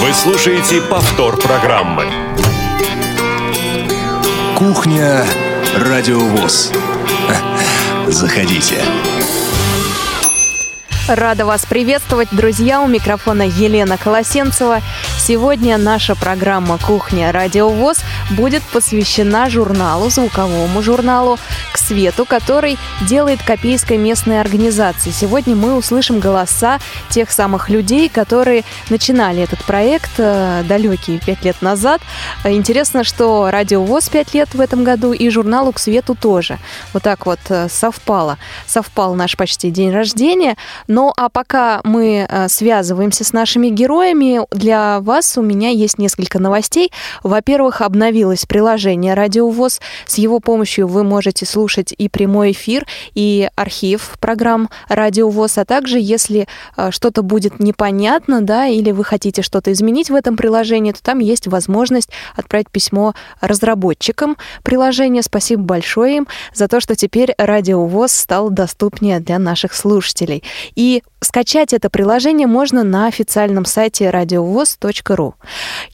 Вы слушаете повтор программы. Кухня Радиовоз. Заходите. Рада вас приветствовать, друзья. У микрофона Елена Колосенцева. Сегодня наша программа «Кухня. Радиовоз» будет посвящена журналу, звуковому журналу «К свету», который делает Копейская местная организация. Сегодня мы услышим голоса тех самых людей, которые начинали этот проект э, далекие пять лет назад. Интересно, что «Радиовоз» пять лет в этом году и журналу «К свету» тоже. Вот так вот э, совпало. Совпал наш почти день рождения. Ну а пока мы э, связываемся с нашими героями, для вас у меня есть несколько новостей. Во-первых, обновилось приложение «Радиовоз». С его помощью вы можете слушать и прямой эфир, и архив программ «Радиовоз», а также, если э, что-то будет непонятно, да, или вы хотите что-то изменить в этом приложении, то там есть возможность отправить письмо разработчикам приложения. Спасибо большое им за то, что теперь «Радиовоз» стал доступнее для наших слушателей. И скачать это приложение можно на официальном сайте радиовоз.ру.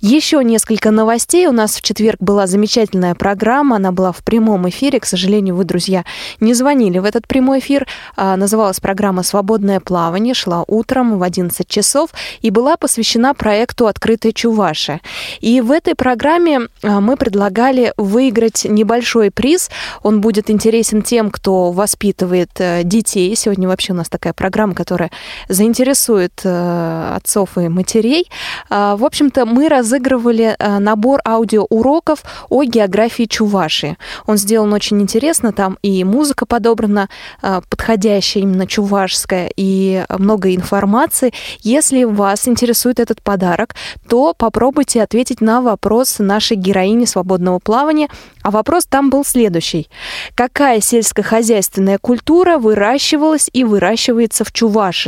Еще несколько новостей. У нас в четверг была замечательная программа. Она была в прямом эфире. К сожалению, вы, друзья, не звонили в этот прямой эфир. А, называлась программа «Свободное плавание». Шла утром в 11 часов и была посвящена проекту «Открытая Чувашия». И в этой программе а, мы предлагали выиграть небольшой приз. Он будет интересен тем, кто воспитывает э, детей. Сегодня вообще у нас такая программа, которая заинтересует э, отцов и матерей. А, в общем-то, мы разыгрывали э, набор аудиоуроков о географии Чувашии. Он сделан очень интересно, там и музыка подобрана э, подходящая именно чувашская, и много информации. Если вас интересует этот подарок, то попробуйте ответить на вопрос нашей героини свободного плавания. А вопрос там был следующий. Какая сельскохозяйственная культура выращивалась и выращивается в Чувашии?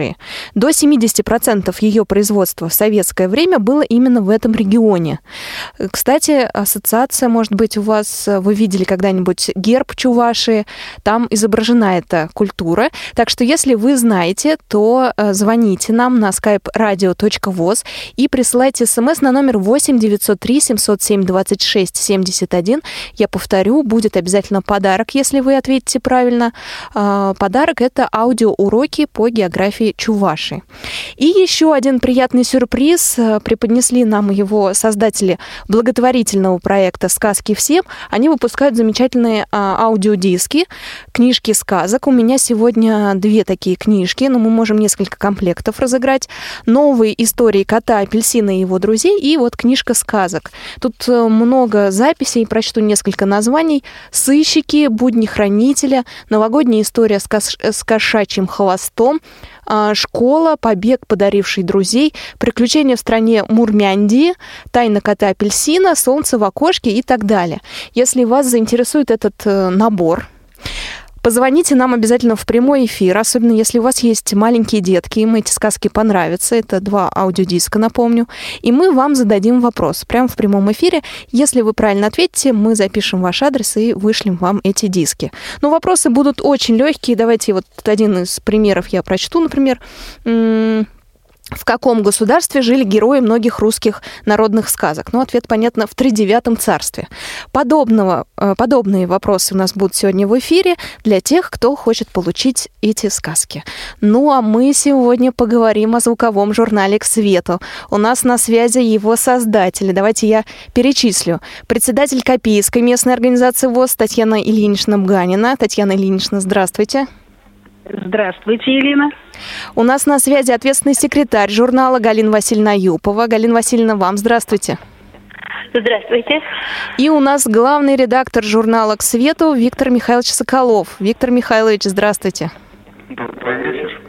До 70% ее производства в советское время было именно в этом регионе. Кстати, ассоциация, может быть, у вас, вы видели когда-нибудь герб Чувашии, там изображена эта культура. Так что, если вы знаете, то э, звоните нам на skype radio.voz и присылайте смс на номер 8 903 707 26 71. Я повторю, будет обязательно подарок, если вы ответите правильно. А, подарок — это аудиоуроки по географии Чуваши. И еще один приятный сюрприз э, преподнесли нам его создатели благотворительного проекта «Сказки всем». Они выпускают замечательные а, аудиодиски, книжки сказок. У меня сегодня две такие книжки, но мы можем несколько комплектов разыграть. Новые истории кота, апельсина и его друзей и вот книжка сказок. Тут э, много записей, прочту несколько названий. «Сыщики», «Будни хранителя», «Новогодняя история с, кош... с кошачьим хвостом», школа, побег, подаривший друзей, приключения в стране Мурмяндии, тайна кота апельсина, солнце в окошке и так далее. Если вас заинтересует этот э, набор, Позвоните нам обязательно в прямой эфир, особенно если у вас есть маленькие детки, им эти сказки понравятся. Это два аудиодиска, напомню. И мы вам зададим вопрос прямо в прямом эфире. Если вы правильно ответите, мы запишем ваш адрес и вышлем вам эти диски. Но вопросы будут очень легкие. Давайте вот один из примеров я прочту, например в каком государстве жили герои многих русских народных сказок? Ну, ответ, понятно, в тридевятом царстве. Подобного, э, подобные вопросы у нас будут сегодня в эфире для тех, кто хочет получить эти сказки. Ну, а мы сегодня поговорим о звуковом журнале «К свету». У нас на связи его создатели. Давайте я перечислю. Председатель Копейской местной организации ВОЗ Татьяна Ильинична Бганина. Татьяна Ильинична, здравствуйте. Здравствуйте, Елена. У нас на связи ответственный секретарь журнала Галина Васильевна Юпова. Галина Васильевна, вам здравствуйте. Здравствуйте. И у нас главный редактор журнала «К свету» Виктор Михайлович Соколов. Виктор Михайлович, здравствуйте. Добрый вечер.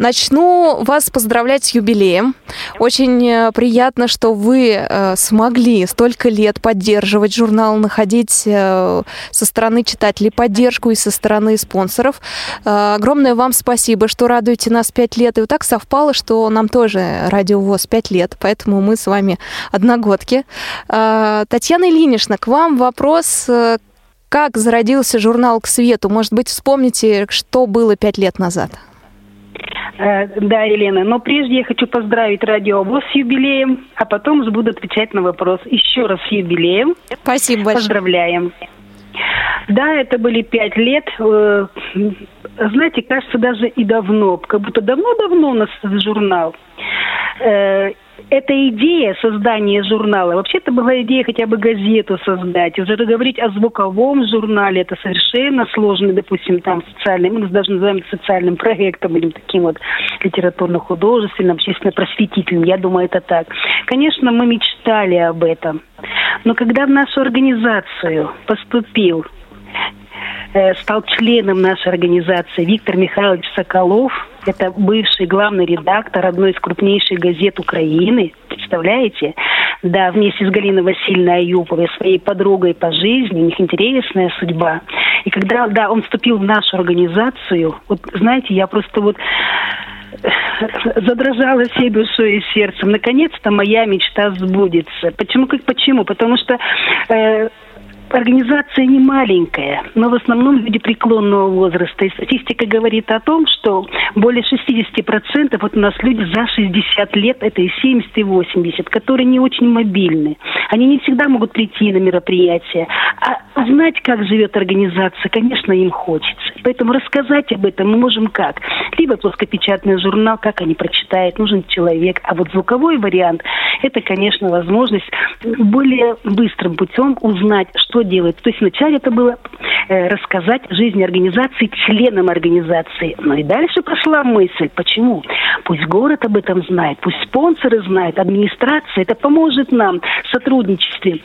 Начну вас поздравлять с юбилеем. Очень э, приятно, что вы э, смогли столько лет поддерживать журнал, находить э, со стороны читателей поддержку и со стороны спонсоров. Огромное вам спасибо, что радуете нас пять лет. И вот так совпало, что нам тоже радио ВОЗ пять лет, поэтому мы с вами одногодки. Татьяна Ильинична, к вам вопрос, как зародился журнал «К свету»? Может быть, вспомните, что было пять лет назад? Э, да, Елена, но прежде я хочу поздравить Радио ВОЗ с юбилеем, а потом буду отвечать на вопрос. Еще раз с юбилеем. Спасибо большое. Поздравляем. Да, это были пять лет. Э, знаете, кажется, даже и давно, как будто давно-давно у нас журнал. Эта идея создания журнала, вообще-то была идея хотя бы газету создать. Уже говорить о звуковом журнале, это совершенно сложно, допустим, там социальным, мы даже называем это социальным проектом или таким вот литературно-художественным, общественно-просветительным. Я думаю, это так. Конечно, мы мечтали об этом. Но когда в нашу организацию поступил стал членом нашей организации Виктор Михайлович Соколов. Это бывший главный редактор одной из крупнейших газет Украины. Представляете? Да, вместе с Галиной Васильевной Аюповой, своей подругой по жизни. У них интересная судьба. И когда, да, он вступил в нашу организацию, вот, знаете, я просто вот задрожала всей душой и сердцем. Наконец-то моя мечта сбудется. Почему? Как почему? Потому что э, Организация не маленькая, но в основном люди преклонного возраста. И статистика говорит о том, что более 60% вот у нас люди за 60 лет, это и 70, и 80, которые не очень мобильны. Они не всегда могут прийти на мероприятия. А знать, как живет организация, конечно, им хочется. Поэтому рассказать об этом мы можем как? Либо плоскопечатный журнал, как они прочитают, нужен человек. А вот звуковой вариант, это, конечно, возможность более быстрым путем узнать, что что делать. То есть вначале это было э, рассказать жизни организации членам организации. Но и дальше пошла мысль, почему? Пусть город об этом знает, пусть спонсоры знают, администрация. Это поможет нам в сотрудничестве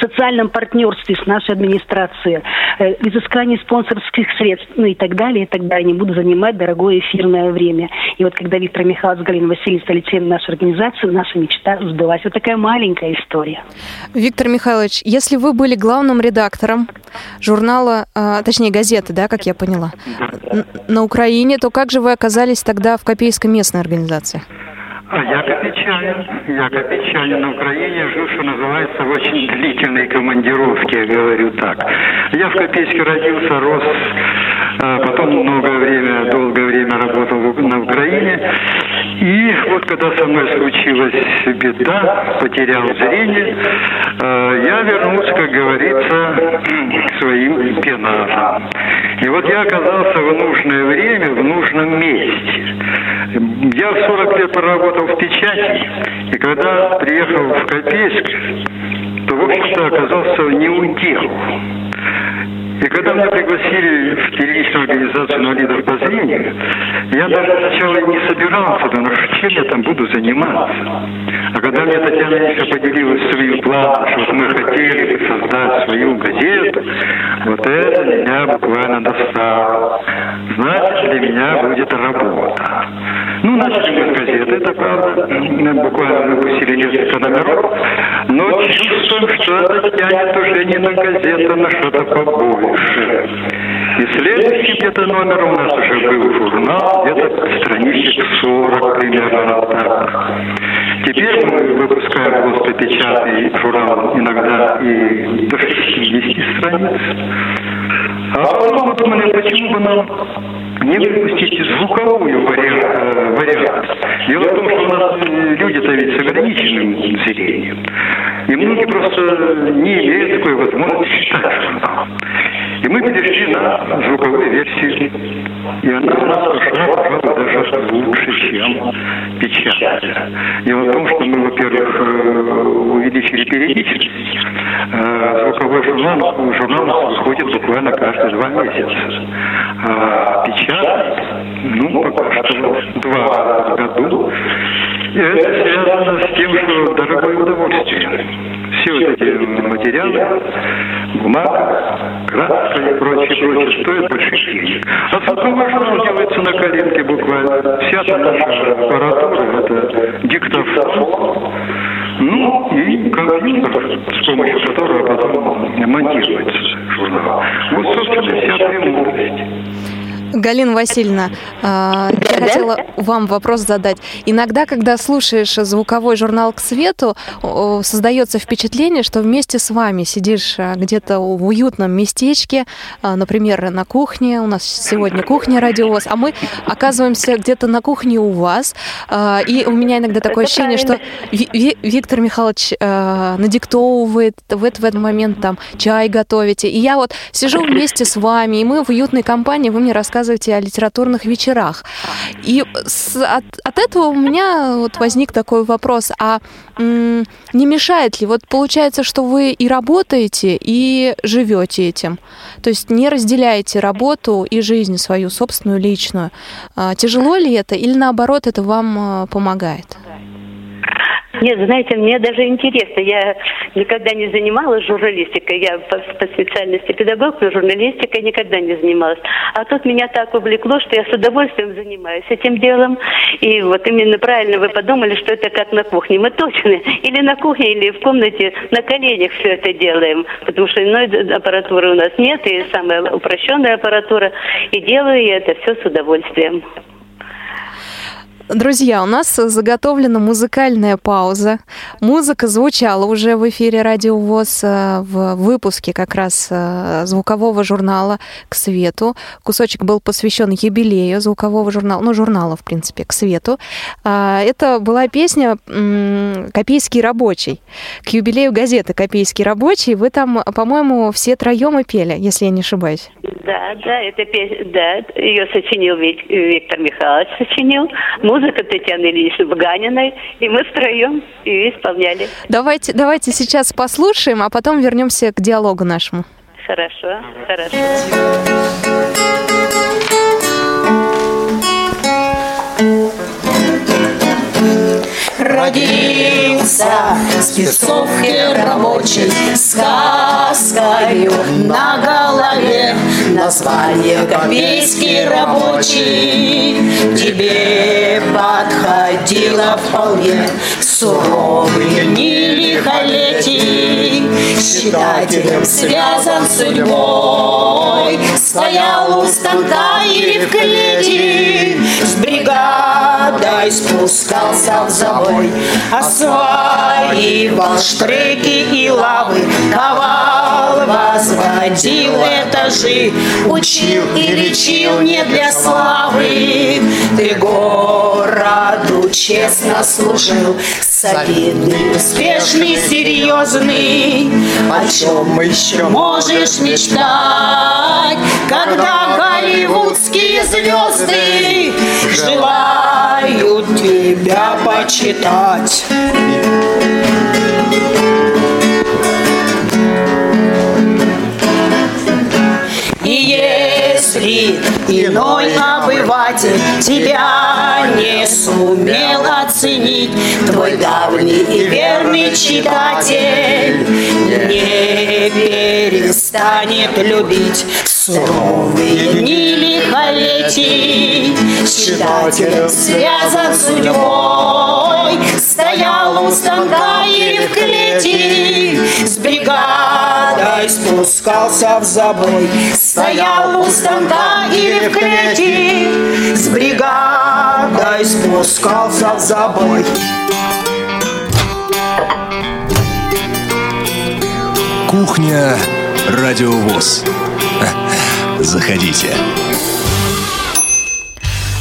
социальном партнерстве с нашей администрацией, э, изыскании спонсорских средств, ну и так далее, и так далее. Не буду занимать дорогое эфирное время. И вот когда Виктор Михайлович с Галиной Васильевной стали членами нашей организации, наша мечта сбылась. Вот такая маленькая история. Виктор Михайлович, если вы были главным редактором журнала, а, точнее газеты, да, как я поняла, на Украине, то как же вы оказались тогда в Копейской местной организации? А я копейчанин. Я копейчанин на Украине, жил, что называется, в очень длительной командировке, я говорю так. Я в Копейске родился, рос, а потом много время, долгое время работал на Украине. И вот когда со мной случилась беда, потерял зрение, а, я вернулся, как говорится, к своим пенажам. И вот я оказался в нужное время, в нужном месте. Я в 40 лет проработал работал в печати, и когда приехал в Копейск, то, в общем-то, оказался не у дел. И когда меня пригласили в первичную организацию инвалидов по зрению, я даже сначала не собирался, что чем я там буду заниматься. А когда мне Татьяна Ильича поделилась своим планом, что мы хотели создать свою газету, вот это меня буквально достало. Значит, для меня будет работа. Ну, начали мы с газеты, это правда. Мы буквально выпустили несколько номеров. Но чувствуем, что это тянет уже не на газету, а на что-то побольше больше. И следующий где-то номер у нас уже был журнал, где-то страничек 40 примерно так. Теперь мы выпускаем плоскопечатный журнал иногда и до 60 страниц. А потом думали, почему бы нам не выпустить звуковую вариант, э, вариант. Дело в том, что у нас э, люди-то ведь с ограниченным зрением. И многие просто не имеют такой возможности читать журнал. И мы перешли на звуковую версию. И она у нас пошла, даже лучше, чем печатная. Дело в том, что мы, во-первых, э, увеличили периодичность. Звуковой журнал, журнал выходит буквально каждые два месяца. А печатный, ну, пока что два в году. И это связано с тем, что дорогое удовольствие. Все вот эти материалы, бумага, краска и прочее, прочее, стоят больших денег. А звуковой журнал делается на коленке буквально. Вся наша аппаратура, это диктофон, ну и компьютер, с помощью которого потом монтируется журнал. Вот, собственно, вся премудрость. Галина Васильевна, а, я хотела вам вопрос задать. Иногда, когда слушаешь звуковой журнал «К свету», создается впечатление, что вместе с вами сидишь а, где-то в уютном местечке, а, например, на кухне. У нас сегодня кухня радиовоз, а мы оказываемся где-то на кухне у вас. И у меня иногда такое Это ощущение, правильно. что Виктор Михайлович надиктовывает, в этот момент там чай готовите. И я вот сижу вместе с вами, и мы в уютной компании, вы мне рассказываете рассказываете о литературных вечерах. И с, от, от этого у меня вот возник такой вопрос, а м, не мешает ли? Вот получается, что вы и работаете, и живете этим. То есть не разделяете работу и жизнь свою собственную, личную. А, тяжело ли это или наоборот это вам а, помогает? Нет, знаете, мне даже интересно. Я никогда не занималась журналистикой. Я по, по специальности педагог, но журналистикой никогда не занималась. А тут меня так увлекло, что я с удовольствием занимаюсь этим делом. И вот именно правильно вы подумали, что это как на кухне. Мы точно или на кухне, или в комнате на коленях все это делаем. Потому что иной аппаратуры у нас нет, и самая упрощенная аппаратура. И делаю я это все с удовольствием. Друзья, у нас заготовлена музыкальная пауза. Музыка звучала уже в эфире Радио ВОЗ э, в выпуске как раз э, звукового журнала «К свету». Кусочек был посвящен юбилею звукового журнала, ну, журнала, в принципе, «К свету». А, это была песня «Копейский рабочий». К юбилею газеты «Копейский рабочий» вы там, по-моему, все троем и пели, если я не ошибаюсь. Да, да, это песня, да, ее сочинил Виктор Михайлович, сочинил музыка Татьяны Ильичны Баганиной, и мы втроем ее исполняли. Давайте, давайте сейчас послушаем, а потом вернемся к диалогу нашему. Хорошо, хорошо. Родился. Спецовке рабочий Сказкою на голове. Название копейский рабочий Тебе подходило вполне. Суровые дни лихолетий Читателем связан судьбой. Стоял у станка или в клете С бригадой спускался в забой. Осваивал штреки и лавы Ковал, возводил этажи Учил и лечил не для славы. Ты городу честно служил Солидный, успешный, серьезный О чем еще можешь мечтать? Когда голливудские звезды Желают тебя почитать иной обыватель тебя не сумел оценить, твой давний и верный читатель не перестанет любить суровые дни лихолетий. С читателем связан судьбой, стоял у станка или в клети, с бригадой спускался в забой, стоял у станка или в клети, с бригадой спускался в забой. Кухня Радиовоз. Заходите.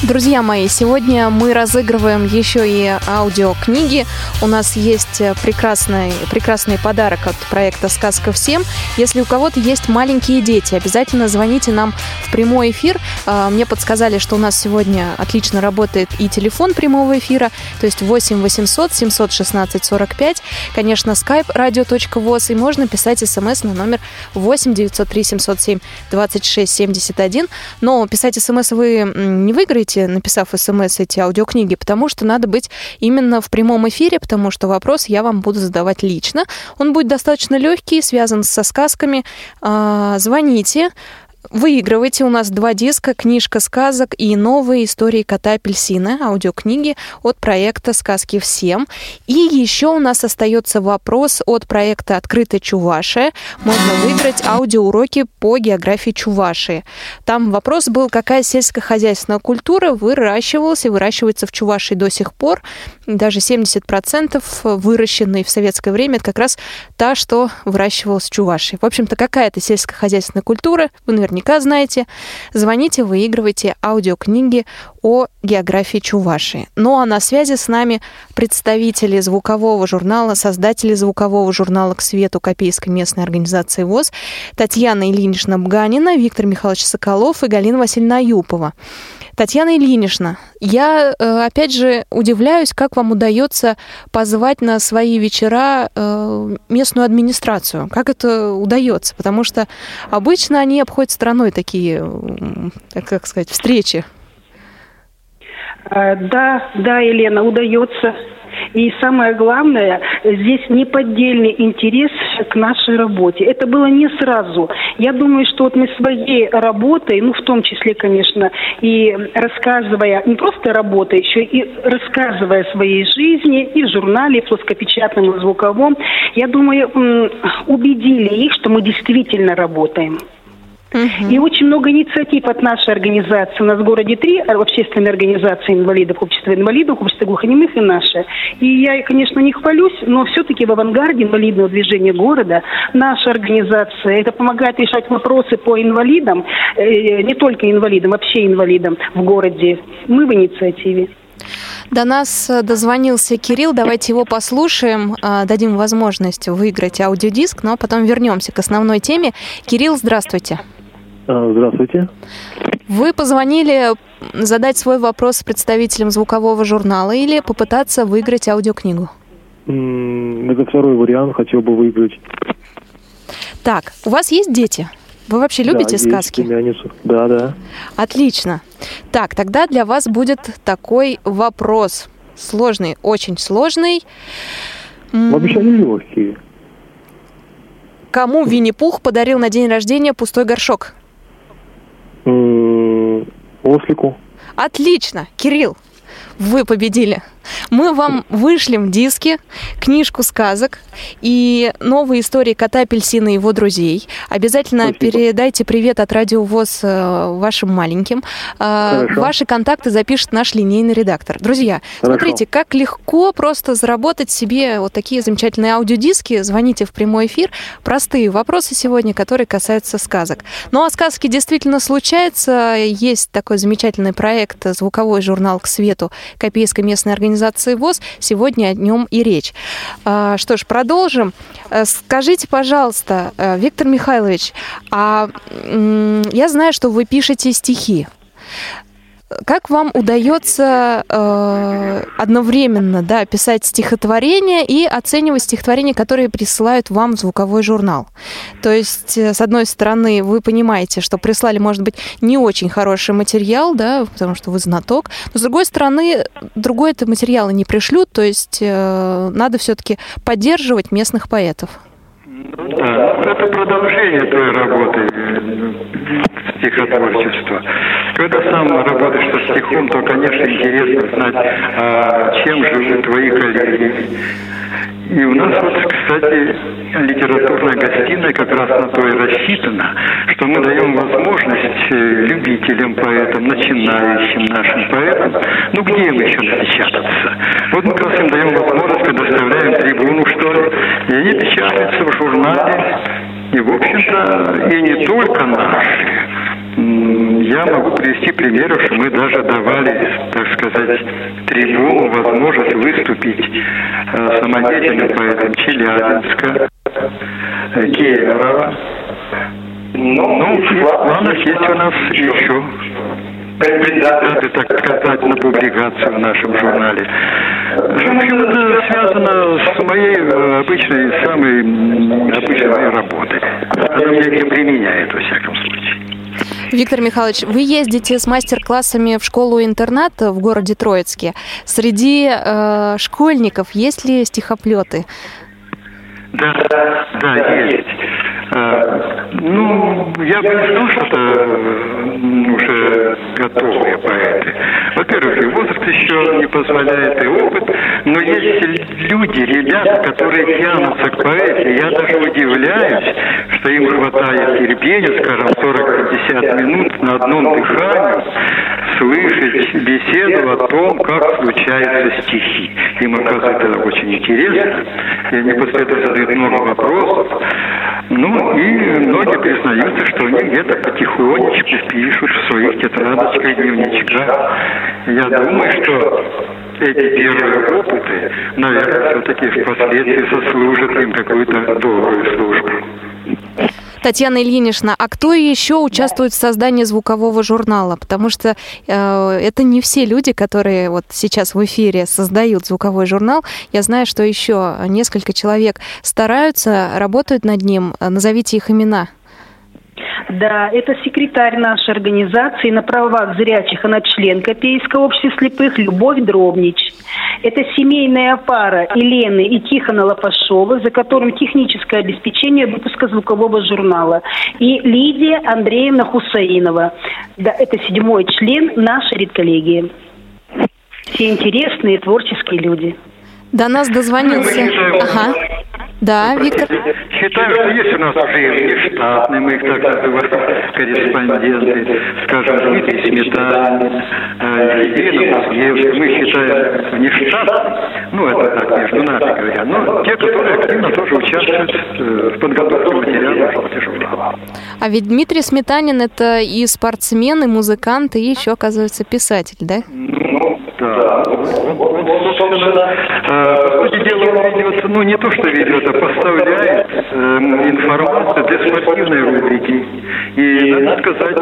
Друзья мои, сегодня мы разыгрываем еще и аудиокниги. У нас есть прекрасный, прекрасный подарок от проекта «Сказка всем». Если у кого-то есть маленькие дети, обязательно звоните нам в прямой эфир. А, мне подсказали, что у нас сегодня отлично работает и телефон прямого эфира, то есть 8 800 716 45. Конечно, skype radio.voz, и можно писать смс на номер 8 903 707 26 71. Но писать смс вы не выиграете, можете, написав смс, эти аудиокниги, потому что надо быть именно в прямом эфире, потому что вопрос я вам буду задавать лично. Он будет достаточно легкий, связан со сказками. А, звоните. Выигрывайте у нас два диска, книжка сказок и новые истории кота апельсина, аудиокниги от проекта «Сказки всем». И еще у нас остается вопрос от проекта «Открытая Чувашия». Можно выиграть аудиоуроки по географии Чувашии. Там вопрос был, какая сельскохозяйственная культура выращивалась и выращивается в Чувашии до сих пор. Даже 70% выращенной в советское время, это как раз та, что выращивалась в Чувашии. В общем-то, какая это сельскохозяйственная культура, вы наверняка знаете. Звоните, выигрывайте аудиокниги о географии Чувашии. Ну а на связи с нами представители звукового журнала, создатели звукового журнала «К свету» Копейской местной организации ВОЗ Татьяна Ильинична Бганина, Виктор Михайлович Соколов и Галина Васильевна Аюпова. Татьяна Ильинична, я, э, опять же, удивляюсь, как вам удается позвать на свои вечера э, местную администрацию. Как это удается? Потому что обычно они обходят стороной такие, как сказать, встречи. Э, да, да, Елена, удается. И самое главное, здесь неподдельный интерес к нашей работе. Это было не сразу. Я думаю, что вот мы своей работой, ну, в том числе, конечно, и рассказывая, не просто работая, еще и рассказывая своей жизни и в журнале, и в плоскопечатном, и в звуковом, я думаю, убедили их, что мы действительно работаем. Угу. И очень много инициатив от нашей организации. У нас в городе три общественные организации инвалидов, общество инвалидов, общество глухонемых и наше. И я, конечно, не хвалюсь, но все-таки в авангарде инвалидного движения города наша организация, это помогает решать вопросы по инвалидам, э, не только инвалидам, вообще инвалидам в городе. Мы в инициативе. До нас э, дозвонился Кирилл, давайте его послушаем, э, дадим возможность выиграть аудиодиск, но потом вернемся к основной теме. Кирилл, здравствуйте. Здравствуйте. Вы позвонили задать свой вопрос представителям звукового журнала или попытаться выиграть аудиокнигу? Это второй вариант, хотел бы выиграть. Так, у вас есть дети? Вы вообще любите да, сказки? Есть Да, да. Отлично. Так, тогда для вас будет такой вопрос. Сложный, очень сложный. Вообще они легкие. Кому Винни-Пух подарил на день рождения пустой горшок? Ослику. Отлично, Кирилл, вы победили. Мы вам вышлем диски, книжку сказок и новые истории кота апельсина и его друзей. Обязательно Спасибо. передайте привет от Радио ВОЗ э, вашим маленьким. Э, Хорошо. Ваши контакты запишет наш линейный редактор. Друзья, Хорошо. смотрите, как легко просто заработать себе вот такие замечательные аудиодиски. Звоните в прямой эфир. Простые вопросы сегодня, которые касаются сказок. Ну а сказки действительно случаются. Есть такой замечательный проект «Звуковой журнал к свету» Копейской местной организации организации ВОЗ. Сегодня о нем и речь. А, что ж, продолжим. Э, скажите, пожалуйста, э, Виктор Михайлович, а я знаю, что вы пишете стихи. Как вам удается э, одновременно да, писать стихотворения и оценивать стихотворения, которые присылают вам в звуковой журнал? То есть, э, с одной стороны, вы понимаете, что прислали, может быть, не очень хороший материал, да, потому что вы знаток, но с другой стороны, другой это материалы не пришлют, то есть э, надо все-таки поддерживать местных поэтов. Да, это продолжение той работы стихотворчества. Когда сам работаешь со стихом, то, конечно, интересно знать, а, чем живут твои коллеги. И у нас вот, кстати, литературная гостиная как раз на то и рассчитана, что мы даем возможность э, любителям поэтам, начинающим нашим поэтам, ну где им еще напечататься? Вот мы как раз им даем возможность, предоставляем трибуну, что ли, и они печатаются в журнале, и, в общем-то, и не только наши. Я могу привести примеры, что мы даже давали, так сказать, трибуну, возможность выступить э, самодеятельным поэтам Челябинска, э, Кемерово. Ну, в планах есть у нас еще кандидаты, так сказать, на публикацию в нашем журнале. В общем, это связано с моей э, обычной, самой обычной работой. Она меня не применяет, во всяком случае. Виктор Михайлович, вы ездите с мастер-классами в школу-интернат в городе Троицке. Среди э, школьников есть ли стихоплеты? Да, да, есть. А, ну, я бы не сказал, что это уже готовые поэты. Во-первых, и возраст еще не позволяет, и опыт. Но есть люди, ребята, которые тянутся к поэзии. Я даже удивляюсь, что им хватает терпения, скажем, 40-50 минут на одном дыхании слышать беседу о том, как случаются стихи. Им оказывается это очень интересно, и они после этого задают много вопросов. Ну и многие признаются, что они где-то потихонечку пишут в своих тетрадочках, дневничках. Я думаю, что эти первые опыты, наверное, все-таки впоследствии сослужат им какую-то добрую службу. Татьяна Ильинична, а кто еще участвует в создании звукового журнала? Потому что э, это не все люди, которые вот сейчас в эфире создают звуковой журнал. Я знаю, что еще несколько человек стараются, работают над ним. Назовите их имена. Да, это секретарь нашей организации на правах зрячих, она член Копейского общества слепых Любовь Дробнич. Это семейная пара Елены и Тихона Лопашова, за которым техническое обеспечение выпуска звукового журнала. И Лидия Андреевна Хусаинова. Да, это седьмой член нашей редколлегии. Все интересные творческие люди. До нас дозвонился. Ага. Да, Виктор. Считаю, что есть у нас уже внештатные, мы их так называем, корреспонденты, скажем, Дмитрий Сметанин, Елена Музеевская, мы считаем внештатными, ну, это так, между нами говоря, но те, которые активно тоже участвуют э, в подготовке материалов журнала. А ведь Дмитрий Сметанин это и спортсмен, и музыкант, и еще, оказывается, писатель, да? Ну, да. Он, он, собственно, э, по сути дела, он ведет, ну, не то, что ведет, а поставляет э, информацию для спортивной рубрики. И, надо сказать,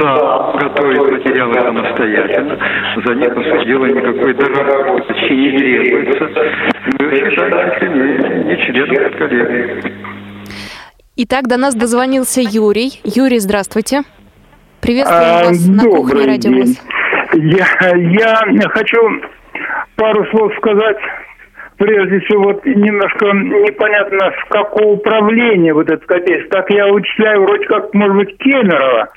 сам готовит материалы самостоятельно. За них, по сути дела, никакой доработки не требуется. Мы считаемся не, членом коллеги. Итак, до нас дозвонился Юрий. Юрий, здравствуйте. Приветствую а, вас на кухне Радио. Я, я хочу пару слов сказать прежде всего, вот немножко непонятно, с какого управления вот этот капец. Так я вычисляю вроде как, может быть, Кемерово.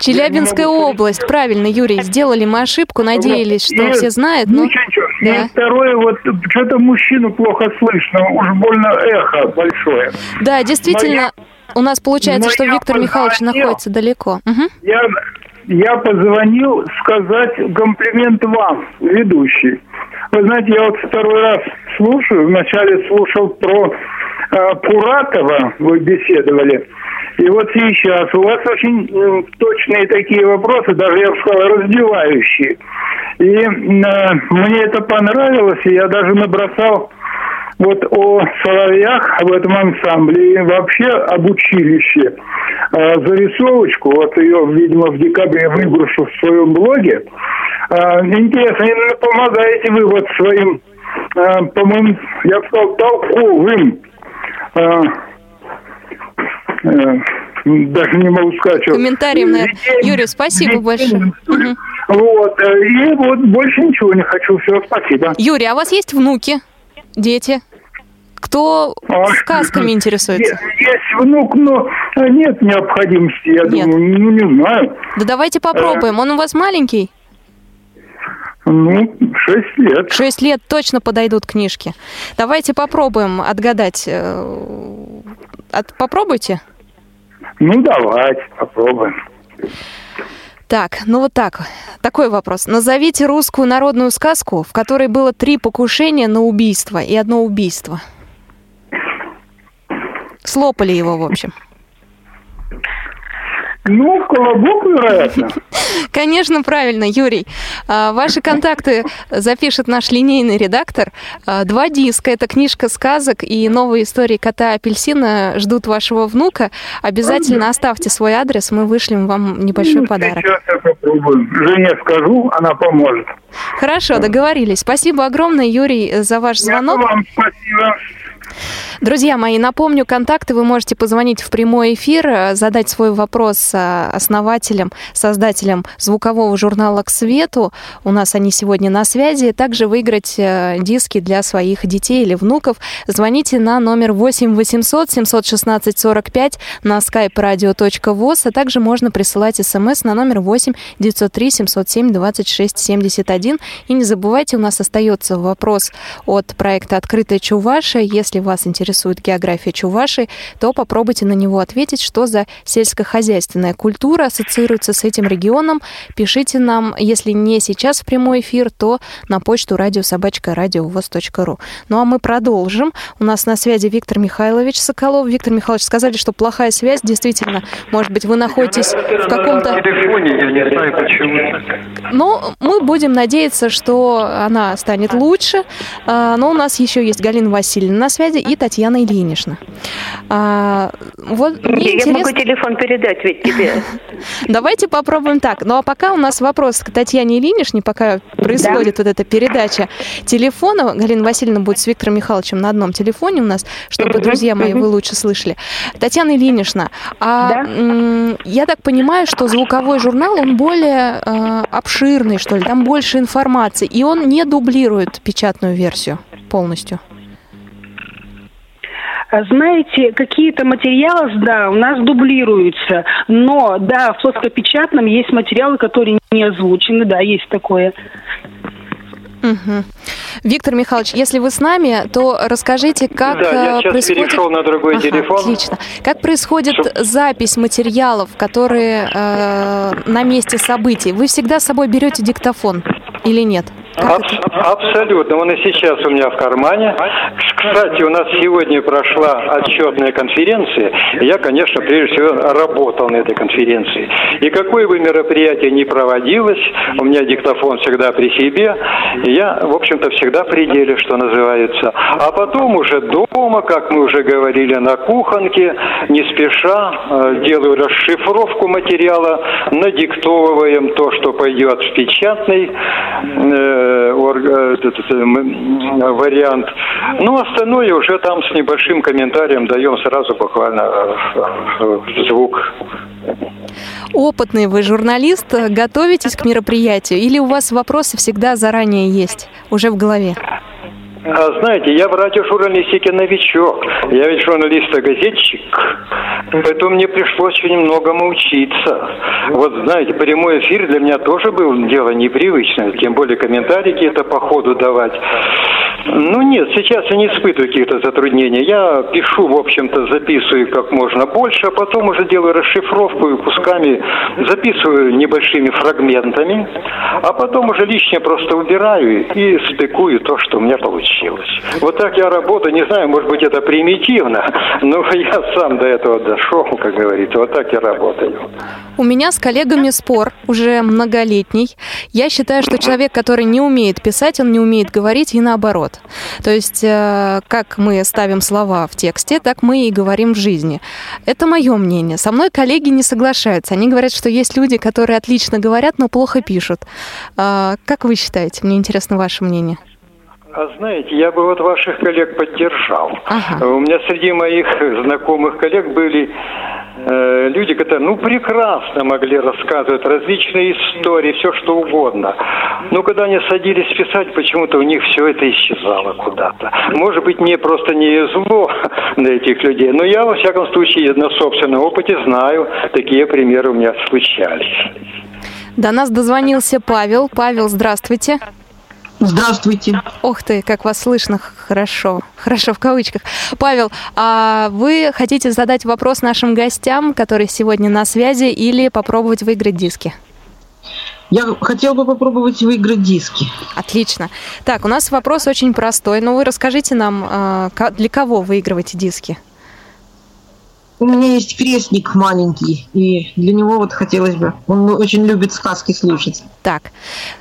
Челябинская могу... область, правильно, Юрий, сделали мы ошибку, надеялись, что Нет, все знают. Но... Ничего, ничего. Да. И второе, вот что-то мужчину плохо слышно, уж больно эхо большое. Да, действительно, Моя... у нас получается, что Виктор Михайлович находится далеко. Угу. Я, я позвонил сказать комплимент вам, ведущий. Вы знаете, я вот второй раз слушаю, вначале слушал про э, Пуратова, вы беседовали, и вот сейчас у вас очень точные такие вопросы, даже я бы сказал, раздевающие. И э, мне это понравилось, и я даже набросал вот о соловьях, об этом ансамбле и вообще об училище. Э, зарисовочку, вот ее, видимо, в декабре выброшу в своем блоге. Э, интересно, именно помогаете вы вот своим, э, по-моему, я бы сказал, толковым даже не могу сказать, что... Комментарием, наверное. Юрий, спасибо детей, большое. Вот, э, и вот больше ничего не хочу, все, спасибо. Юрий, а у вас есть внуки, дети? Кто а, сказками интересуется? Есть, внук, но нет необходимости, я нет. думаю, ну не знаю. Да давайте попробуем. Он у вас маленький? Ну, шесть лет. Шесть лет точно подойдут книжки. Давайте попробуем отгадать. От, попробуйте. Ну, давайте, попробуем. Так, ну вот так. Такой вопрос. Назовите русскую народную сказку, в которой было три покушения на убийство и одно убийство. Слопали его, в общем. Ну, колобок, вероятно. Конечно, правильно, Юрий. А, ваши контакты запишет наш линейный редактор. А, два диска. Это книжка сказок и новые истории кота апельсина ждут вашего внука. Обязательно оставьте свой адрес, мы вышлем вам небольшой ну, подарок. Сейчас я попробую. Жене скажу, она поможет. Хорошо, договорились. Спасибо огромное, Юрий, за ваш звонок. Я вам спасибо. Друзья мои, напомню, контакты вы можете позвонить в прямой эфир, э, задать свой вопрос э, основателям, создателям звукового журнала «К свету». У нас они сегодня на связи. Также выиграть э, диски для своих детей или внуков. Звоните на номер 8 800 716 45 на skype radio.voz, а также можно присылать смс на номер 8 903 707 26 71. И не забывайте, у нас остается вопрос от проекта «Открытая Чувашия». Если вас интересует география Чувашии, то попробуйте на него ответить, что за сельскохозяйственная культура ассоциируется с этим регионом. Пишите нам, если не сейчас в прямой эфир, то на почту радиособачка.радиовоз.ру. Ну а мы продолжим. У нас на связи Виктор Михайлович Соколов. Виктор Михайлович, сказали, что плохая связь. Действительно, может быть, вы находитесь в каком-то... Ну, мы будем надеяться, что она станет лучше. А, но у нас еще есть Галина Васильевна на связи и Татьяна Татьяна Ильинична. А, вот мне Я интерес... могу телефон передать ведь тебе. Давайте попробуем так. Ну а пока у нас вопрос к Татьяне Ильиничне, пока происходит да. вот эта передача телефона. Галина Васильевна будет с Виктором Михайловичем на одном телефоне у нас, чтобы, друзья мои, вы лучше слышали. Татьяна Ильинична, а да? я так понимаю, что звуковой журнал, он более э, обширный, что ли, там больше информации, и он не дублирует печатную версию полностью. Знаете, какие-то материалы, да, у нас дублируются, но, да, в плоскопечатном есть материалы, которые не озвучены, да, есть такое. Угу. Виктор Михайлович, если вы с нами, то расскажите, как да, я э, сейчас происходит... перешел на другой ага, телефон. Отлично. Как происходит Чтоб... запись материалов, которые э, на месте событий? Вы всегда с собой берете диктофон или нет? Аб- абсолютно. Он и сейчас у меня в кармане. Кстати, у нас сегодня прошла отчетная конференция. Я, конечно, прежде всего работал на этой конференции. И какое бы мероприятие ни проводилось, у меня диктофон всегда при себе. Я, в общем-то, всегда в пределе, что называется. А потом уже дома, как мы уже говорили, на кухонке, не спеша, э, делаю расшифровку материала, надиктовываем то, что пойдет в печатный э, этот, вариант. Ну, остальное уже там с небольшим комментарием даем сразу буквально э, звук. Опытный вы журналист, готовитесь к мероприятию или у вас вопросы всегда заранее есть, уже в голове? А, знаете, я в радиожурналистике новичок. Я ведь журналист-газетчик. Поэтому мне пришлось очень многому учиться. Вот, знаете, прямой эфир для меня тоже был дело непривычное. Тем более комментарии какие-то по ходу давать. Ну нет, сейчас я не испытываю каких-то затруднений. Я пишу, в общем-то, записываю как можно больше, а потом уже делаю расшифровку и кусками записываю небольшими фрагментами, а потом уже лишнее просто убираю и стыкую то, что у меня получилось. Вот так я работаю, не знаю, может быть это примитивно, но я сам до этого дошел, как говорится, вот так я работаю. У меня с коллегами спор уже многолетний. Я считаю, что человек, который не умеет писать, он не умеет говорить и наоборот. То есть, э, как мы ставим слова в тексте, так мы и говорим в жизни. Это мое мнение. Со мной коллеги не соглашаются. Они говорят, что есть люди, которые отлично говорят, но плохо пишут. А, как вы считаете? Мне интересно ваше мнение. А знаете, я бы вот ваших коллег поддержал. Ага. У меня среди моих знакомых коллег были э, люди, которые, ну, прекрасно могли рассказывать различные истории, все что угодно. Но когда они садились писать, почему-то у них все это исчезало куда-то. Может быть, мне просто не зло на этих людей, но я, во всяком случае, на собственном опыте знаю, такие примеры у меня случались. До нас дозвонился Павел. Павел, здравствуйте. Здравствуйте. Ох ты, как вас слышно хорошо. Хорошо в кавычках. Павел, а вы хотите задать вопрос нашим гостям, которые сегодня на связи, или попробовать выиграть диски? Я хотел бы попробовать выиграть диски. Отлично. Так, у нас вопрос очень простой. Но ну, вы расскажите нам, а, для кого выигрываете диски? У меня есть крестник маленький, и для него вот хотелось бы. Он очень любит сказки слушать. Так,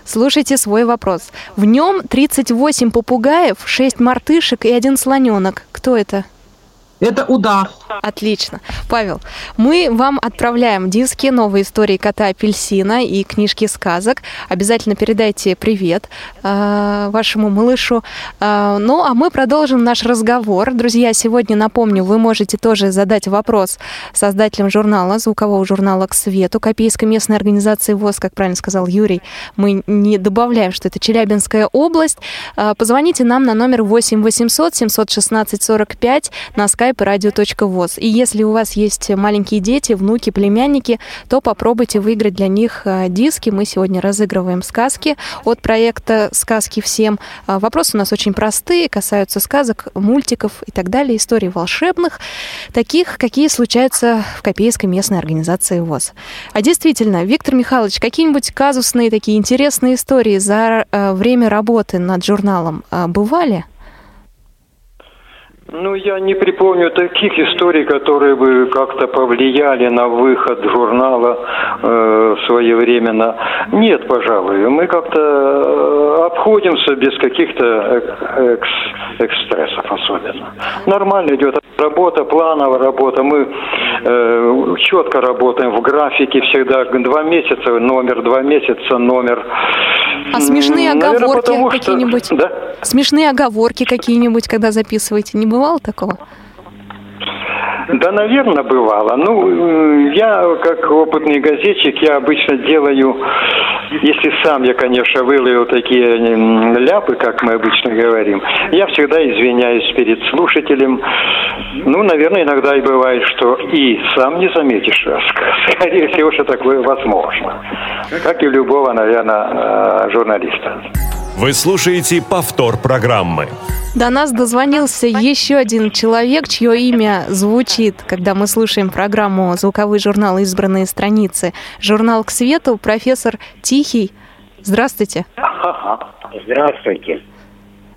слушайте свой вопрос. В нем 38 попугаев, 6 мартышек и один слоненок. Кто это? Это удав. Отлично. Павел, мы вам отправляем диски «Новые истории кота апельсина» и книжки сказок. Обязательно передайте привет э, вашему малышу. Э, ну, а мы продолжим наш разговор. Друзья, сегодня, напомню, вы можете тоже задать вопрос создателям журнала, звукового журнала «К свету» Копейской местной организации ВОЗ, как правильно сказал Юрий. Мы не добавляем, что это Челябинская область. Э, позвоните нам на номер 8 800 716 45 на skype radio.voz. И если у вас есть маленькие дети, внуки, племянники, то попробуйте выиграть для них э, диски. Мы сегодня разыгрываем сказки от проекта «Сказки всем». Э, вопросы у нас очень простые, касаются сказок, мультиков и так далее, историй волшебных, таких, какие случаются в Копейской местной организации ВОЗ. А действительно, Виктор Михайлович, какие-нибудь казусные такие интересные истории за э, время работы над журналом бывали? Ну, я не припомню таких историй, которые бы как-то повлияли на выход журнала э, своевременно. Нет, пожалуй. Мы как-то э, обходимся без каких-то экс, экстрессов особенно. Нормально идет работа, плановая работа. Мы э, четко работаем в графике всегда. Два месяца номер, два месяца номер. А смешные оговорки какие-нибудь? Да? Смешные оговорки какие-нибудь, когда записываете, не бывало такого? Да, наверное, бывало. Ну, я, как опытный газетчик, я обычно делаю, если сам я, конечно, выловил такие ляпы, как мы обычно говорим, я всегда извиняюсь перед слушателем. Ну, наверное, иногда и бывает, что и сам не заметишь. Скорее всего, что такое возможно. Как и любого, наверное, журналиста. Вы слушаете повтор программы. До нас дозвонился еще один человек, чье имя звучит, когда мы слушаем программу «Звуковой журнал. Избранные страницы». Журнал «К свету», профессор Тихий. Здравствуйте. Здравствуйте.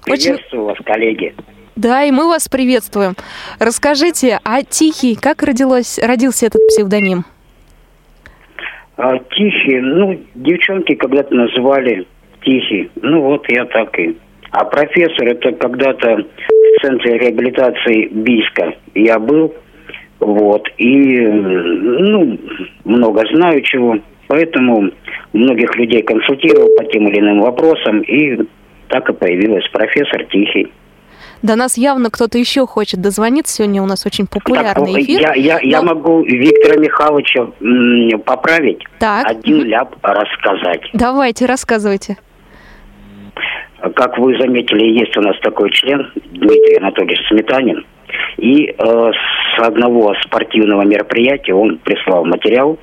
Приветствую Очень... вас, коллеги. Да, и мы вас приветствуем. Расскажите, а Тихий, как родилось, родился этот псевдоним? А, тихий, ну, девчонки когда-то называли тихий. Ну вот я так и. А профессор это когда-то в центре реабилитации Бийска я был. Вот. И, ну, много знаю чего. Поэтому многих людей консультировал по тем или иным вопросам. И так и появилась профессор Тихий. До нас явно кто-то еще хочет дозвониться. Сегодня у нас очень популярный так, эфир. Я, я, но... я могу Виктора Михайловича поправить, так. один ляп рассказать. Давайте, рассказывайте. Как вы заметили, есть у нас такой член, Дмитрий Анатольевич Сметанин. И э, с одного спортивного мероприятия он прислал материал,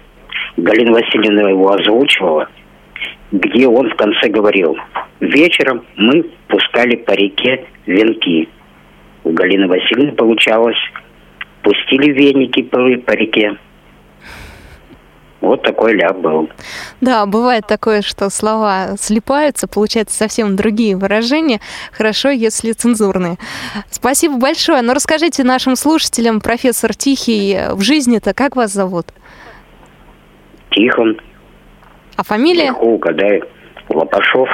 Галина Васильевна его озвучивала, где он в конце говорил, вечером мы пускали по реке венки. У Галины Васильевны получалось, пустили веники по, по реке, вот такой ляп был. Да, бывает такое, что слова слипаются, получаются совсем другие выражения. Хорошо, если цензурные. Спасибо большое. Но расскажите нашим слушателям, профессор Тихий, в жизни-то как вас зовут? Тихон. А фамилия? Тихука, да, Лопашов.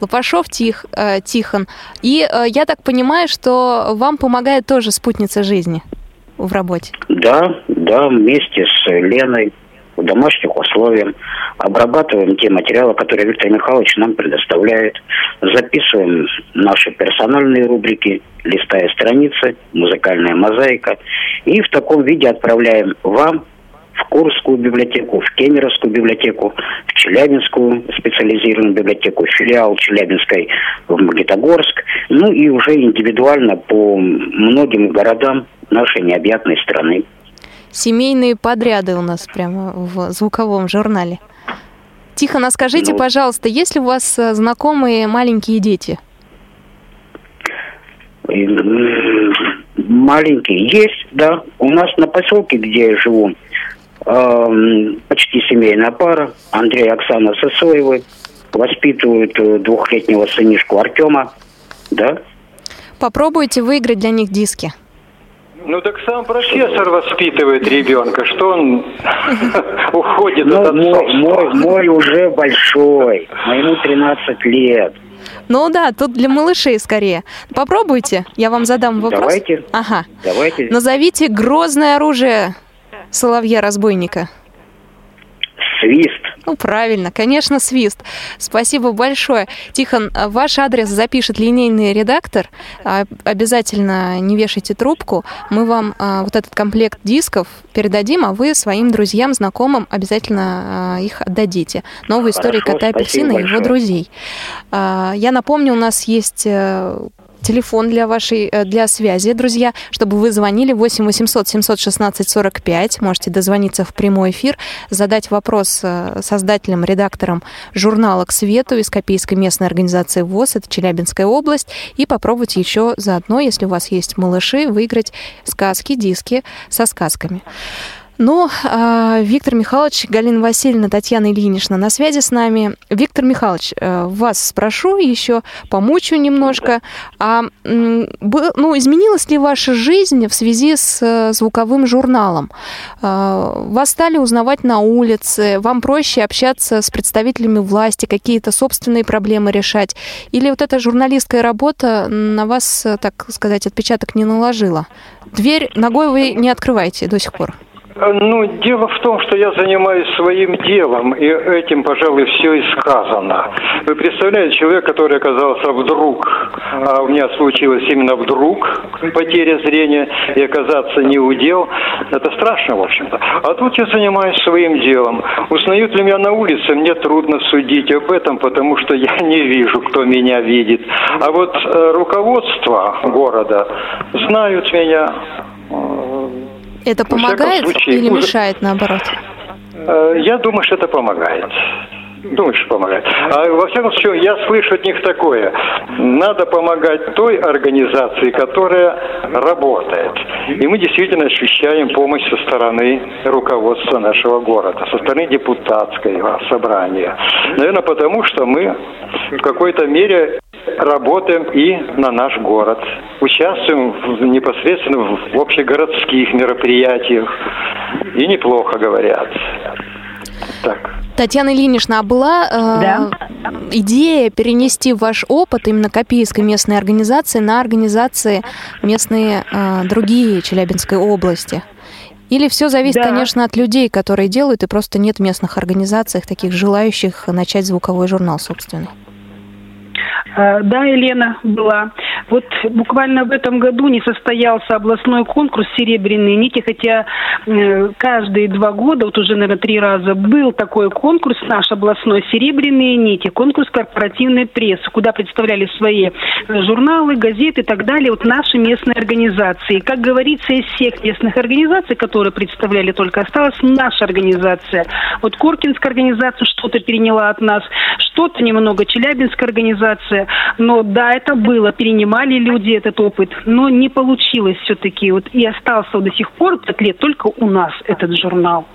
Лопашов Тих, э, Тихон. И э, я так понимаю, что вам помогает тоже спутница жизни в работе. Да, да, вместе с Леной в домашних условиях, обрабатываем те материалы, которые Виктор Михайлович нам предоставляет, записываем наши персональные рубрики, листая страницы, музыкальная мозаика, и в таком виде отправляем вам в Курскую библиотеку, в Кемеровскую библиотеку, в Челябинскую специализированную библиотеку, филиал Челябинской в Магнитогорск, ну и уже индивидуально по многим городам нашей необъятной страны семейные подряды у нас прямо в звуковом журнале. Тихо, скажите, ну, пожалуйста, есть ли у вас э, знакомые маленькие дети? Маленькие есть, да. У нас на поселке, где я живу, почти семейная пара. Андрей и Оксана Сосоевы воспитывают э, двухлетнего сынишку Артема, да. Попробуйте выиграть для них диски. Ну так сам профессор воспитывает ребенка, что он уходит ну, от мой, мой, мой уже большой, моему 13 лет. Ну да, тут для малышей скорее. Попробуйте, я вам задам вопрос. Давайте. Ага. Давайте. Назовите грозное оружие соловья-разбойника. Свист. Ну, правильно, конечно, свист. Спасибо большое. Тихон, а ваш адрес запишет линейный редактор. А, Обязательно не вешайте трубку. Мы вам а, вот этот комплект дисков передадим, а вы своим друзьям, знакомым обязательно а, их отдадите. Новые истории Хорошо, кота апельсина и его друзей. А, Я напомню, у нас есть э, телефон для вашей э, для связи, друзья, чтобы вы звонили 8 800 716 45. Можете дозвониться в прямой эфир, задать вопрос э, создателям, редакторам журнала «К свету» из Копейской местной организации ВОЗ, это Челябинская область, и попробовать еще заодно, если у вас есть малыши, выиграть сказки, диски со сказками. Ну, а, Виктор Михайлович, Галина Васильевна, Татьяна Ильинична на связи с нами. Виктор Михайлович, э, вас спрошу еще, помучу немножко. А м, бы- ну, изменилась ли ваша жизнь в связи с э, звуковым журналом? А, Вас стали узнавать на улице, вам проще общаться с представителями власти, какие-то собственные проблемы решать? Или вот эта журналистская работа на вас, э, так сказать, отпечаток не наложила? Дверь ногой вы не открываете до сих пор. Ну, дело в том, что я занимаюсь своим делом, и этим, пожалуй, все и сказано. Вы представляете, человек, который оказался вдруг, а у меня случилось именно вдруг потеря зрения, и оказаться не удел, это страшно, в общем-то. А тут я занимаюсь своим делом. Узнают ли меня на улице, мне трудно судить об этом, потому что я не вижу, кто меня видит. А вот э, руководство города знают меня, Это помогает случае, или уже- мешает наоборот? Э, Я думаю, что это помогает. Думаю, что помогает. А во всяком случае, я слышу от них такое. Надо помогать той организации, которая работает. И мы действительно ощущаем помощь со стороны руководства нашего города, со стороны депутатского собрания. Наверное, потому что мы в какой-то мере работаем и на наш город. Участвуем в- непосредственно в общегородских мероприятиях. И неплохо говорят. Так. Татьяна Ильинична, а была э, идея перенести ваш опыт именно Копейской местной организации на организации местные э, другие Челябинской области? Или все зависит, Да. конечно, от людей, которые делают, и просто нет местных организаций, таких желающих начать звуковой журнал собственный? Э, Да, Елена была. Вот буквально в этом году не состоялся областной конкурс «Серебряные нити», хотя э, каждые два года, вот уже, наверное, три раза, был такой конкурс наш областной «Серебряные нити», конкурс корпоративной прессы, куда представляли свои э, журналы, газеты и так далее, вот наши местные организации. Как говорится, из всех местных организаций, которые представляли, только осталась наша организация. Вот Коркинская организация что-то переняла от нас, что-то немного Челябинская организация. Но да, это было, перенимали люди этот опыт, но не получилось все-таки. Вот и остался до сих пор пять лет только у нас этот журнал.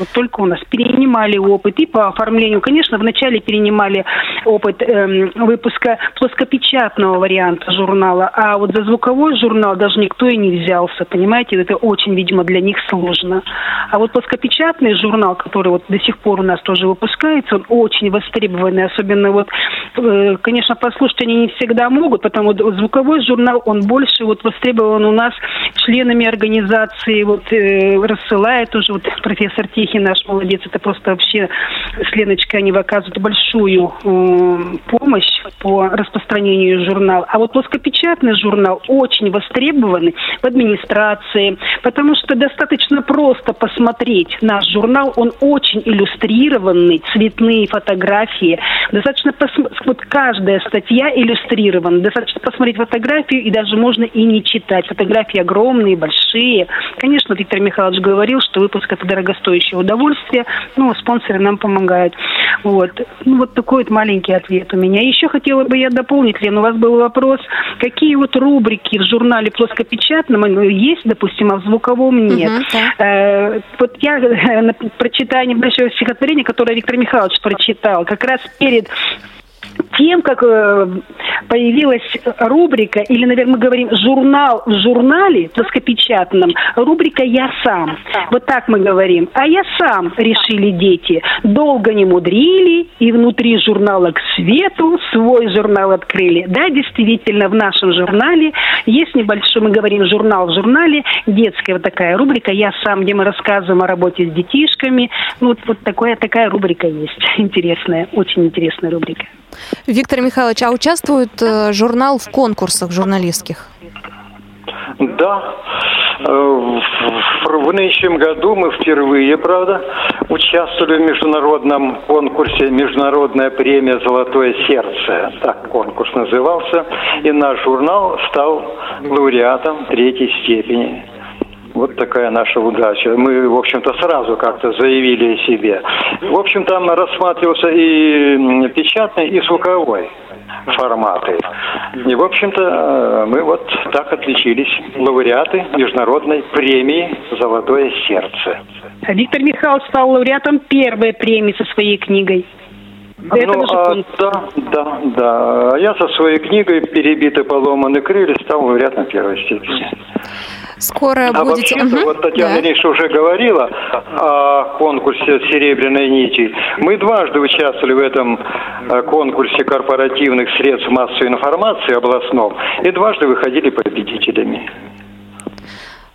Вот только у нас перенимали опыт и по оформлению. Конечно, вначале перенимали опыт эм, выпуска плоскопечатного варианта журнала, а вот за звуковой журнал даже никто и не взялся, понимаете? Это очень, видимо, для них сложно. А вот плоскопечатный журнал, который вот до сих пор у нас тоже выпускается, он очень востребованный, особенно вот, э, конечно, послушать они не всегда могут, потому что звуковой журнал, он больше вот востребован у нас членами организации, вот э, рассылает уже вот профессор Тихий наш молодец, это просто вообще с Леночкой они оказывают большую э, помощь по распространению журнала. А вот плоскопечатный журнал очень востребованный в администрации, потому что достаточно просто посмотреть наш журнал, он очень иллюстрированный, цветные фотографии, достаточно посм- вот каждая статья иллюстрирована, достаточно посмотреть фотографию и даже можно и не читать. Фотографии огромные, большие. Конечно, Виктор Михайлович говорил, что выпуск это дорогостоящее удовольствие, ну, спонсоры нам помогают. Вот. Ну, вот такой вот маленький ответ у меня. Еще хотела бы я дополнить, Лен, у вас был вопрос, какие вот рубрики в журнале плоскопечатном есть, допустим, а в звуковом нет. Э, вот я э, прочитаю небольшое стихотворение, которое Виктор Михайлович прочитал, как раз перед тем, как э, появилась рубрика, или, наверное, мы говорим журнал в журнале плоскопечатном, рубрика «Я сам». Вот так мы говорим. А я сам, решили дети. Долго не мудрили, и внутри журнала «К свету» свой журнал открыли. Да, действительно, в нашем журнале есть небольшой, мы говорим журнал в журнале, детская вот такая рубрика «Я сам», где мы рассказываем о работе с детишками. Ну, вот, вот такая, такая рубрика есть интересная, очень интересная рубрика. Виктор Михайлович, а участвует э, журнал в конкурсах журналистских? Да. Э, в нынешнем году мы впервые, правда, участвовали в международном конкурсе «Международная премия «Золотое сердце». Так конкурс назывался. И наш журнал стал лауреатом третьей степени. Вот такая наша удача. Мы, в общем-то, сразу как-то заявили о себе. В общем, там рассматривался и печатный, и звуковой форматы. И, в общем-то, мы вот так отличились. Лауреаты международной премии «Золотое сердце». Виктор Михайлович стал лауреатом первой премии со своей книгой. Это ну, а, да, да, да. Я со своей книгой «Перебиты поломаны крылья» стал лауреатом первой степени. Скоро а будете... Угу. вот Татьяна да. Ильич уже говорила о конкурсе «Серебряной нити». Мы дважды участвовали в этом э, конкурсе корпоративных средств массовой информации областном и дважды выходили победителями.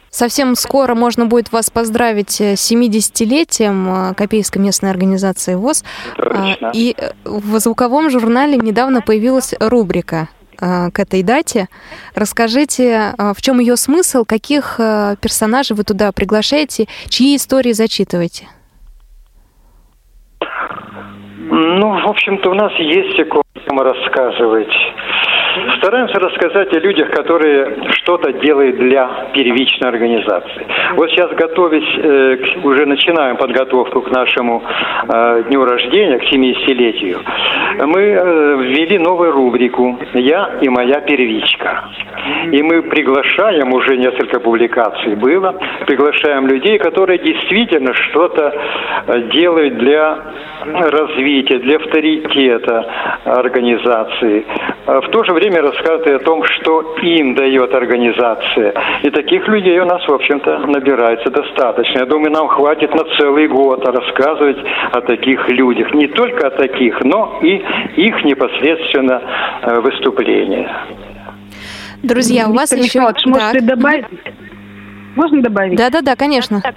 Совсем скоро можно будет вас поздравить с 70-летием э, Копейской местной организации ВОЗ. Точно. И э, в звуковом журнале недавно появилась рубрика Э, к этой дате. Расскажите, э, в чем ее смысл, каких э, персонажей вы туда приглашаете, чьи истории зачитываете? Ну, в общем-то, у нас есть о рассказывать. Стараемся рассказать о людях, которые что-то делают для первичной организации. Вот сейчас готовясь, э, уже начинаем подготовку к нашему э, дню рождения, к 70-летию. Мы э, ввели новую рубрику «Я и моя первичка». И мы приглашаем, уже несколько публикаций было, приглашаем людей, которые действительно что-то делают для развития, для авторитета организации. В то же время время рассказывает о том, что им дает организация. И таких людей у нас, в общем-то, набирается достаточно. Я думаю, нам хватит на целый год рассказывать о таких людях. Не только о таких, но и их непосредственно э, выступления. Друзья, у вас Виктор еще... Можете добавить? Можно добавить? Да-да-да, конечно. Э,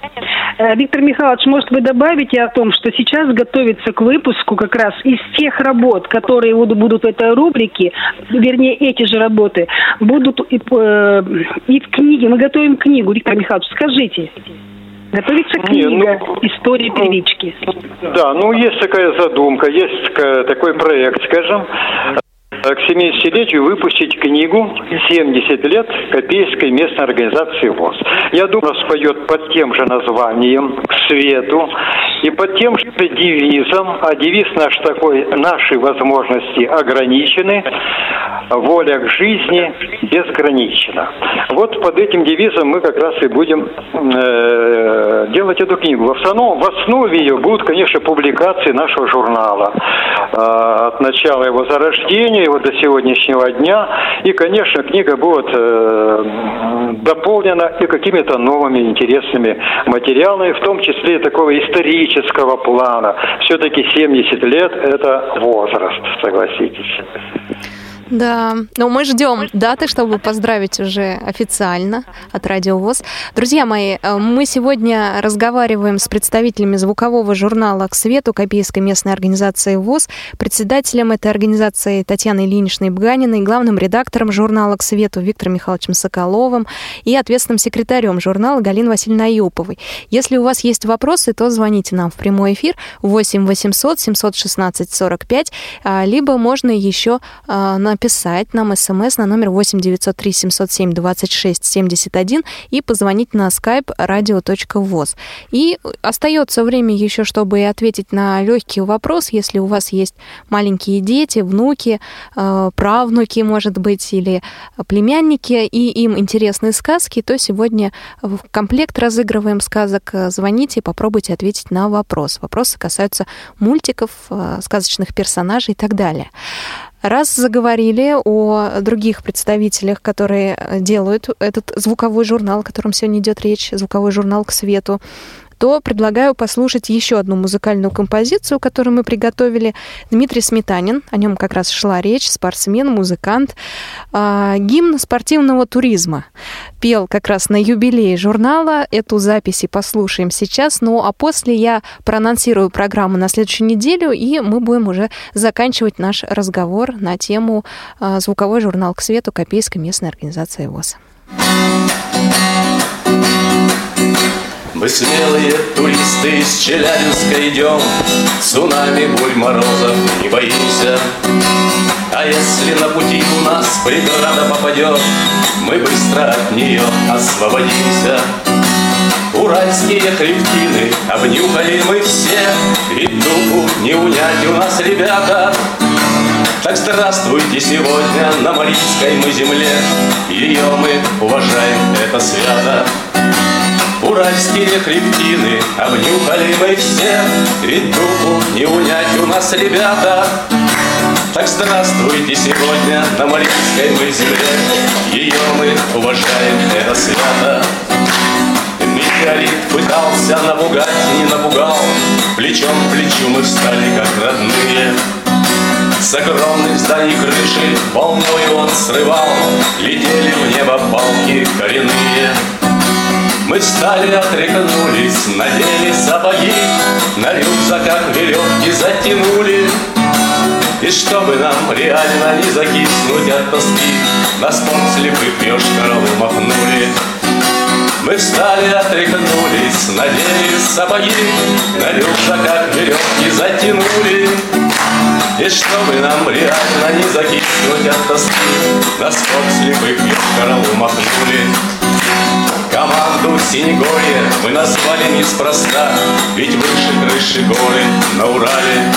Виктор Михайлович, может, вы добавите о том, что сейчас готовится к выпуску как раз из тех работ, которые будут в этой рубрике, вернее, эти же работы, будут и, э, и в книге. Мы готовим книгу, Виктор Михайлович, скажите. Готовится книга Не, ну, «История первички». Да, ну есть такая задумка, есть такой проект, скажем, к 70-летию выпустить книгу «70 лет Копейской местной организации ВОЗ». Я думаю, споет под тем же названием «К свету» и под тем же девизом, а девиз наш такой «Наши возможности ограничены, воля к жизни безгранична». Вот под этим девизом мы как раз и будем э, делать эту книгу. В основном, в основе ее будут, конечно, публикации нашего журнала э, от начала его зарождения вот до сегодняшнего дня. И, конечно, книга будет э, дополнена и какими-то новыми интересными материалами, в том числе и такого исторического плана. Все-таки 70 лет – это возраст, согласитесь. Да, но мы ждем даты, чтобы поздравить уже официально от Радио ВОЗ. Друзья мои, э, мы сегодня разговариваем с представителями звукового журнала «К свету» Копейской местной организации ВОЗ, председателем этой организации Татьяной Ильиничной Бганиной, главным редактором журнала «К свету» Виктором Михайловичем Соколовым и ответственным секретарем журнала Галиной Васильевной Аюповой. Если у вас есть вопросы, то звоните нам в прямой эфир 8 800 716 45, либо можно еще на написать нам смс на номер 8 903 707 26 71 и позвонить на skype radio.voz. И остается время еще, чтобы ответить на легкий вопрос, если у вас есть маленькие дети, внуки, э, правнуки, может быть, или племянники, и им интересны сказки, то сегодня в комплект разыгрываем сказок. Звоните и попробуйте ответить на вопрос. Вопросы касаются мультиков, э, сказочных персонажей и так далее. Раз заговорили о других представителях, которые делают этот звуковой журнал, о котором сегодня идет речь, звуковой журнал к свету, то предлагаю послушать еще одну музыкальную композицию, которую мы приготовили. Дмитрий Сметанин, о нем как раз шла речь, спортсмен, музыкант, э, гимн спортивного туризма. Пел как раз на юбилее журнала. Эту запись и послушаем сейчас. Ну а после я проанонсирую программу на следующую неделю, и мы будем уже заканчивать наш разговор на тему э, звуковой журнал к свету Копейской местной организации ВОЗ. Мы смелые туристы из Челябинска идем, Цунами, бурь, морозов не боимся. А если на пути у нас преграда попадет, Мы быстро от нее освободимся. Уральские хребтины обнюхали мы все, Ведь духу не унять у нас, ребята. Так здравствуйте сегодня на Марийской мы земле, Ее мы уважаем, это свято. Уральские хребтины обнюхали мы все, Ведь духу не унять у нас, ребята. Так здравствуйте сегодня на Марийской мы земле, Ее мы уважаем, это свято. Метеорит пытался напугать, не напугал, Плечом к плечу мы встали, как родные. С огромных зданий крыши волной он срывал, Летели в небо балки коренные. Мы встали, отряхнулись, надели сапоги, На рюкзаках веревки затянули. И чтобы нам реально не закиснуть от тоски, На спорт слепых ёшкаровы махнули. Мы встали, отряхнулись, надели сапоги, На рюкзаках веревки затянули. И чтобы нам реально не закиснуть от тоски, На спорт слепых ёшкаровы махнули. Команду Синегорье мы назвали неспроста, Ведь выше крыши горы на Урале.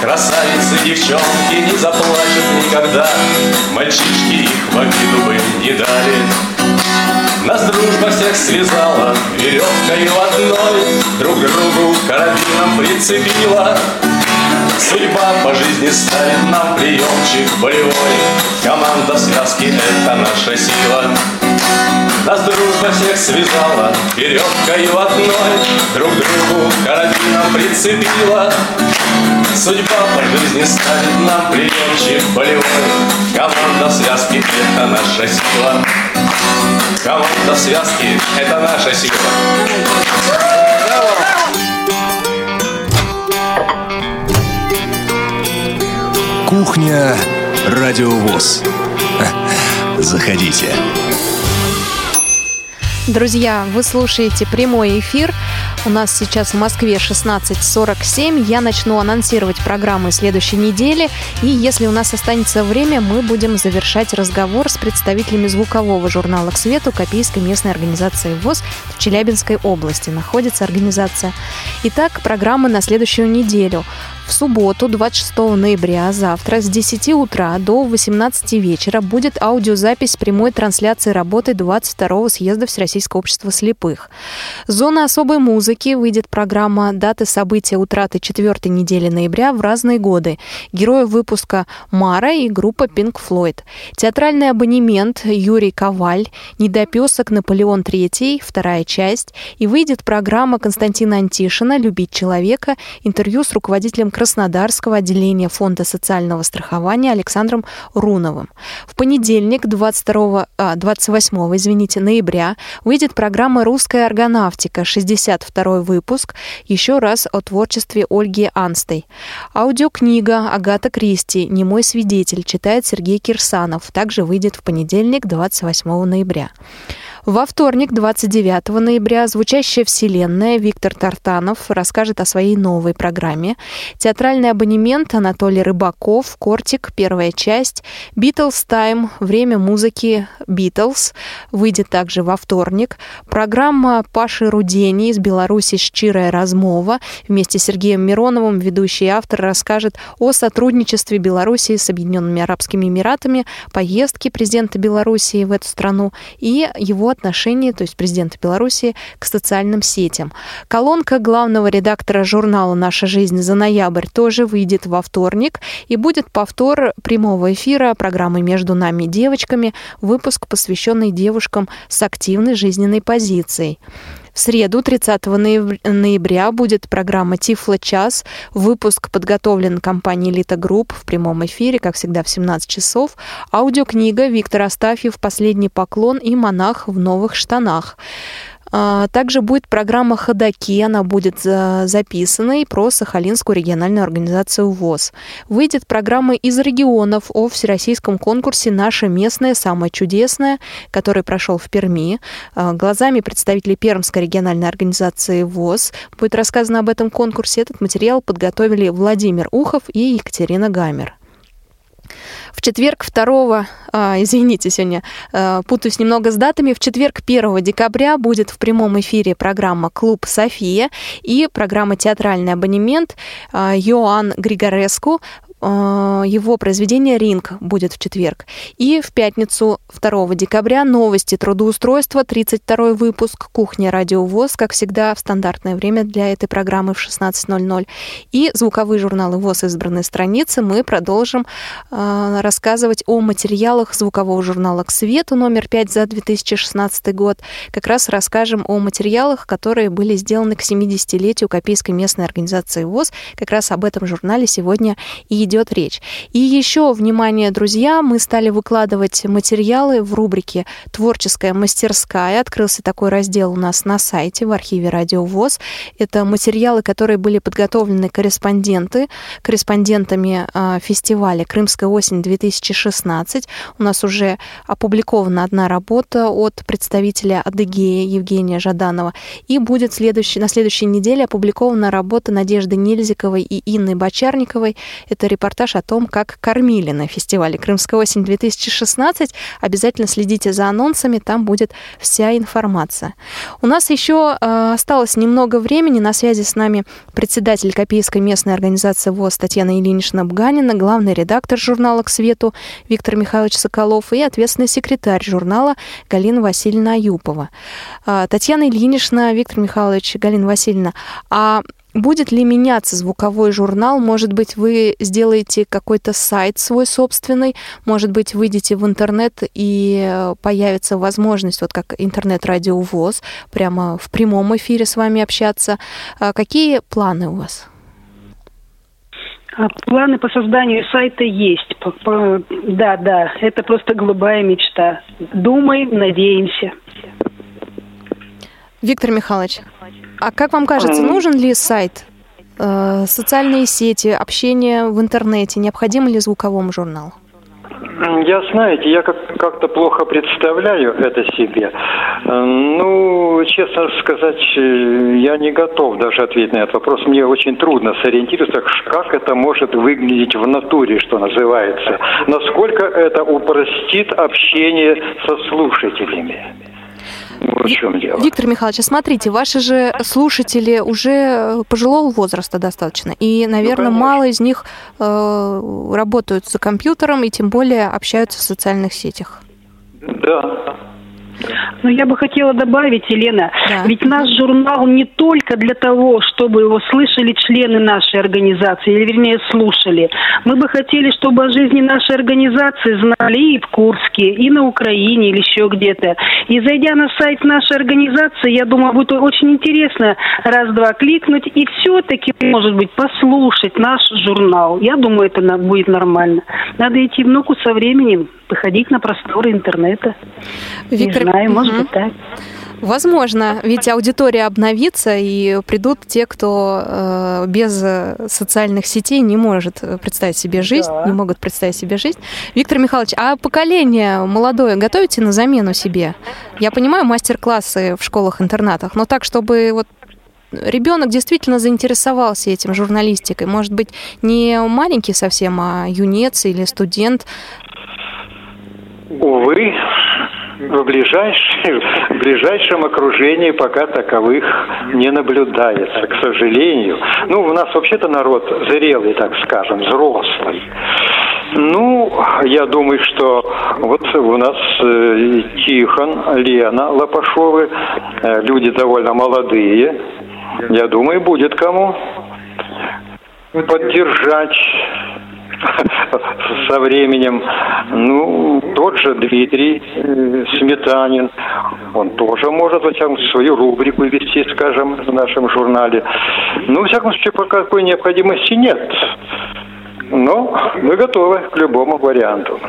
Красавицы, девчонки не заплачут никогда, Мальчишки их в обиду бы не дали. Нас дружба всех связала веревкой одной, Друг другу карабином прицепила. Судьба по жизни ставит нам приемчик болевой, Команда связки — это наша сила. Нас дружба всех связала веревкою одной, Друг другу карабином прицепила. Судьба по жизни ставит нам приемчик болевой. Команда связки — это наша сила. Команда связки — это наша сила. Кухня Радиовоз. Заходите. Друзья, вы слушаете прямой эфир. У нас сейчас в Москве 16.47. Я начну анонсировать программы следующей недели. И если у нас останется время, мы будем завершать разговор с представителями звукового журнала «К свету» Копейской местной организации ВОЗ в Челябинской области. Находится организация. Итак, программы на следующую неделю. В субботу, 26 ноября, завтра с 10 утра до 18 вечера будет аудиозапись прямой трансляции работы 22-го съезда Всероссийского общества слепых. Зона особой музыки выйдет программа «Даты события утраты четвертой недели ноября в разные годы». Герои выпуска Мара и группа Pink Floyd. Театральный абонемент Юрий Коваль, Недопесок Наполеон III, вторая часть. И выйдет программа Константина Антишина «Любить человека», интервью с руководителем Краснодарского отделения Фонда социального страхования Александром Руновым. В понедельник, 22, а, 28 извините, ноября, выйдет программа «Русская органавтика», 62 выпуск, еще раз о творчестве Ольги Анстой. Аудиокнига Агата Кристи «Немой свидетель» читает Сергей Кирсанов. Также выйдет в понедельник, 28 ноября. Во вторник, 29 ноября, «Звучащая вселенная» Виктор Тартанов расскажет о своей новой программе. Театральный абонемент Анатолий Рыбаков, «Кортик», первая часть. «Битлз Тайм», время музыки «Битлз» выйдет также во вторник. Программа Паши Рудени из Беларуси «Щирая размова». Вместе с Сергеем Мироновым ведущий автор расскажет о сотрудничестве Беларуси с Объединенными Арабскими Эмиратами, поездке президента Беларуси в эту страну и его отношении, то есть президента Беларуси, к социальным сетям. Колонка главного редактора журнала «Наша жизнь» за ноябрь тоже выйдет во вторник, и будет повтор прямого эфира программы «Между нами девочками», выпуск, посвященный девушкам с активной жизненной позицией. В среду, 30 ноября, будет программа «Тифлочас». Выпуск подготовлен компанией «Элита Групп» в прямом эфире, как всегда, в 17 часов. Аудиокнига Виктор Астафьев «Последний поклон» и «Монах в новых штанах». А, также будет программа «Ходоки», она будет записана и про Сахалинскую региональную организацию ВОС. Выйдет программа из регионов о всероссийском конкурсе «Наша местная, самая чудесная», который прошел в Перми. А, глазами представителей Пермской региональной организации ВОЗ будет рассказано об этом конкурсе. Этот материал подготовили Владимир Ухов и Екатерина Гамер. В четверг 2, а, извините, сегодня а, путаюсь немного с датами, в четверг 1 декабря будет в прямом эфире программа «Клуб София» и программа «Театральный абонемент» а, Йоанн Григореску его произведение «Ринг» будет в четверг. И в пятницу 2 декабря новости трудоустройства, 32 выпуск «Кухня Радио ВОЗ», как всегда, в стандартное время для этой программы в 16.00. И звуковые журналы ВОЗ «Избранные страницы» мы продолжим э, рассказывать о материалах звукового журнала «К свету» номер 5 за 2016 год. Как раз расскажем о материалах, которые были сделаны к 70-летию Копейской местной организации ВОЗ. Как раз об этом журнале сегодня и идет идет речь. И еще, внимание, друзья, мы стали выкладывать материалы в рубрике «Творческая мастерская». Открылся такой раздел у нас на сайте в архиве Радио ВОЗ. Это материалы, которые были подготовлены корреспонденты, корреспондентами э, фестиваля «Крымская осень-2016». У нас уже опубликована одна работа от представителя Адыгея Евгения Жаданова. И будет следующий, на следующей неделе опубликована работа Надежды Нельзиковой и Инны Бочарниковой. Это репортаж о том, как кормили на фестивале «Крымская осень-2016». Обязательно следите за анонсами, там будет вся информация. У нас еще э, осталось немного времени. На связи с нами председатель Копейской местной организации ВОЗ Татьяна Ильинична Бганина, главный редактор журнала «К свету» Виктор Михайлович Соколов и ответственный секретарь журнала Галина Васильевна Аюпова. Э, Татьяна Ильинична, Виктор Михайлович, Галина Васильевна, а Будет ли меняться звуковой журнал? Может быть, вы сделаете какой-то сайт свой собственный? Может быть, выйдете в интернет и э, появится возможность, вот как интернет-радио ВОЗ, прямо в прямом эфире с вами общаться. А какие планы у вас? А планы по созданию сайта есть. Да, да, это просто голубая мечта. Думаем, надеемся. Виктор Михайлович, а как вам кажется, нужен ли сайт, э, социальные сети, общение в интернете, необходим ли звуковому журналу? Я, знаете, я как- как-то плохо представляю это себе. Ну, честно сказать, э, я не готов даже ответить на этот вопрос. Мне очень трудно сориентироваться, как это может выглядеть в натуре, что называется. Насколько это упростит общение со слушателями. Вот в чем дело. Виктор Михайлович, а смотрите, ваши же слушатели уже пожилого возраста достаточно, и, наверное, Ну, мало из них э, работают за компьютером и тем более общаются в социальных сетях. Да. Но я бы хотела добавить, Елена, ведь наш журнал не только для того, чтобы его слышали члены нашей организации, или вернее слушали. Мы бы хотели, чтобы о жизни нашей организации знали и в Курске, и на Украине, или еще где-то. И зайдя на сайт нашей организации, я думаю, будет очень интересно раз-два кликнуть и все-таки, может быть, послушать наш журнал. Я думаю, это будет нормально. Надо идти в ногу со временем, выходить на просторы интернета. Виктор- Не знаю, может быть так. Возможно, ведь аудитория обновится, и придут те, кто э, без э, социальных сетей не может представить себе жизнь, не могут представить себе жизнь. Виктор Михайлович, а поколение молодое готовите на замену себе? Я понимаю мастер-классы в школах-интернатах, но так, чтобы вот ребенок действительно заинтересовался этим журналистикой. Может быть, не маленький совсем, а юнец или студент. Увы, в, ближайшем, в ближайшем окружении пока таковых не наблюдается, к сожалению. Ну, у нас вообще-то народ зрелый, так скажем, взрослый. Ну, я думаю, что вот у нас э, Тихон, Лена Лопашовы, э, люди довольно молодые. Я думаю, будет кому поддержать со временем. Ну, тот же Дмитрий э, Сметанин, он тоже может, во всяком свою рубрику вести, скажем, в нашем журнале. Ну, во всяком случае, пока какой необходимости нет. Но мы готовы к любому варианту.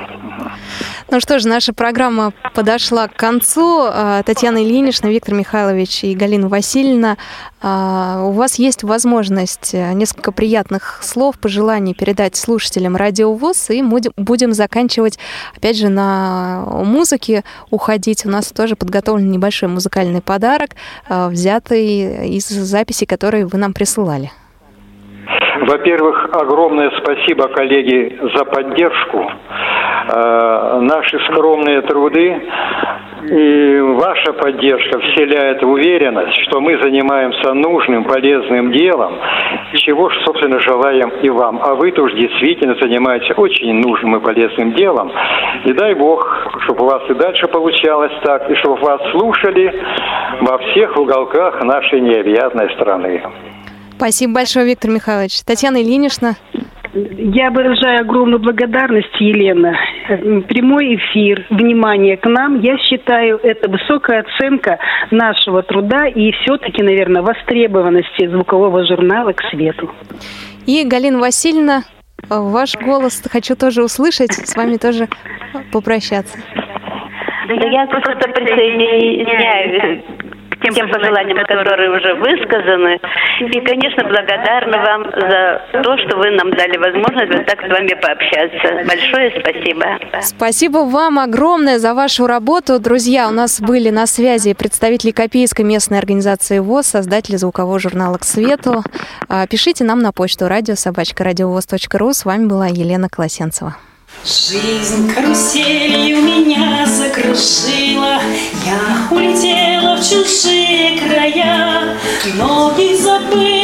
Ну что ж, наша программа подошла к концу. А, Татьяна Ильинична, Виктор Михайлович и Галина Васильевна, а, у вас есть возможность э, несколько приятных слов, пожеланий передать слушателям Радио ВОЗ, и будем заканчивать, опять же, на музыке уходить. У нас тоже подготовлен небольшой музыкальный подарок, а, взятый из записей, которые вы нам присылали. Во-первых, огромное спасибо, коллеги, за поддержку. Э, наши скромные труды и ваша поддержка вселяет уверенность, что мы занимаемся нужным, полезным делом, чего, собственно, желаем и вам. А вы тоже действительно занимаетесь очень нужным и полезным делом. И дай Бог, чтобы у вас и дальше получалось так, и чтобы вас слушали во всех уголках нашей необъятной страны. Спасибо большое, Виктор Михайлович. Татьяна Ильинична. Я выражаю огромную благодарность, Елена. Прямой эфир, внимание к нам. Я считаю, это высокая оценка нашего труда и все-таки, наверное, востребованности звукового журнала к свету. И Галина Васильевна, ваш голос хочу тоже услышать, с вами тоже попрощаться. Да я просто присоединяюсь тем, тем пожеланиям, которые уже высказаны. И, конечно, благодарна вам за то, что вы нам дали возможность вот так с вами пообщаться. Большое спасибо. Спасибо вам огромное за вашу работу. Друзья, у нас были на связи представители Копейской местной организации ВОЗ, создатели звукового журнала «К свету». А, пишите нам на почту радиособачка.радиовоз.ру. С вами была Елена Колосенцева. Жизнь каруселью меня закружила, Я улетела в чужие края, Многих забыла,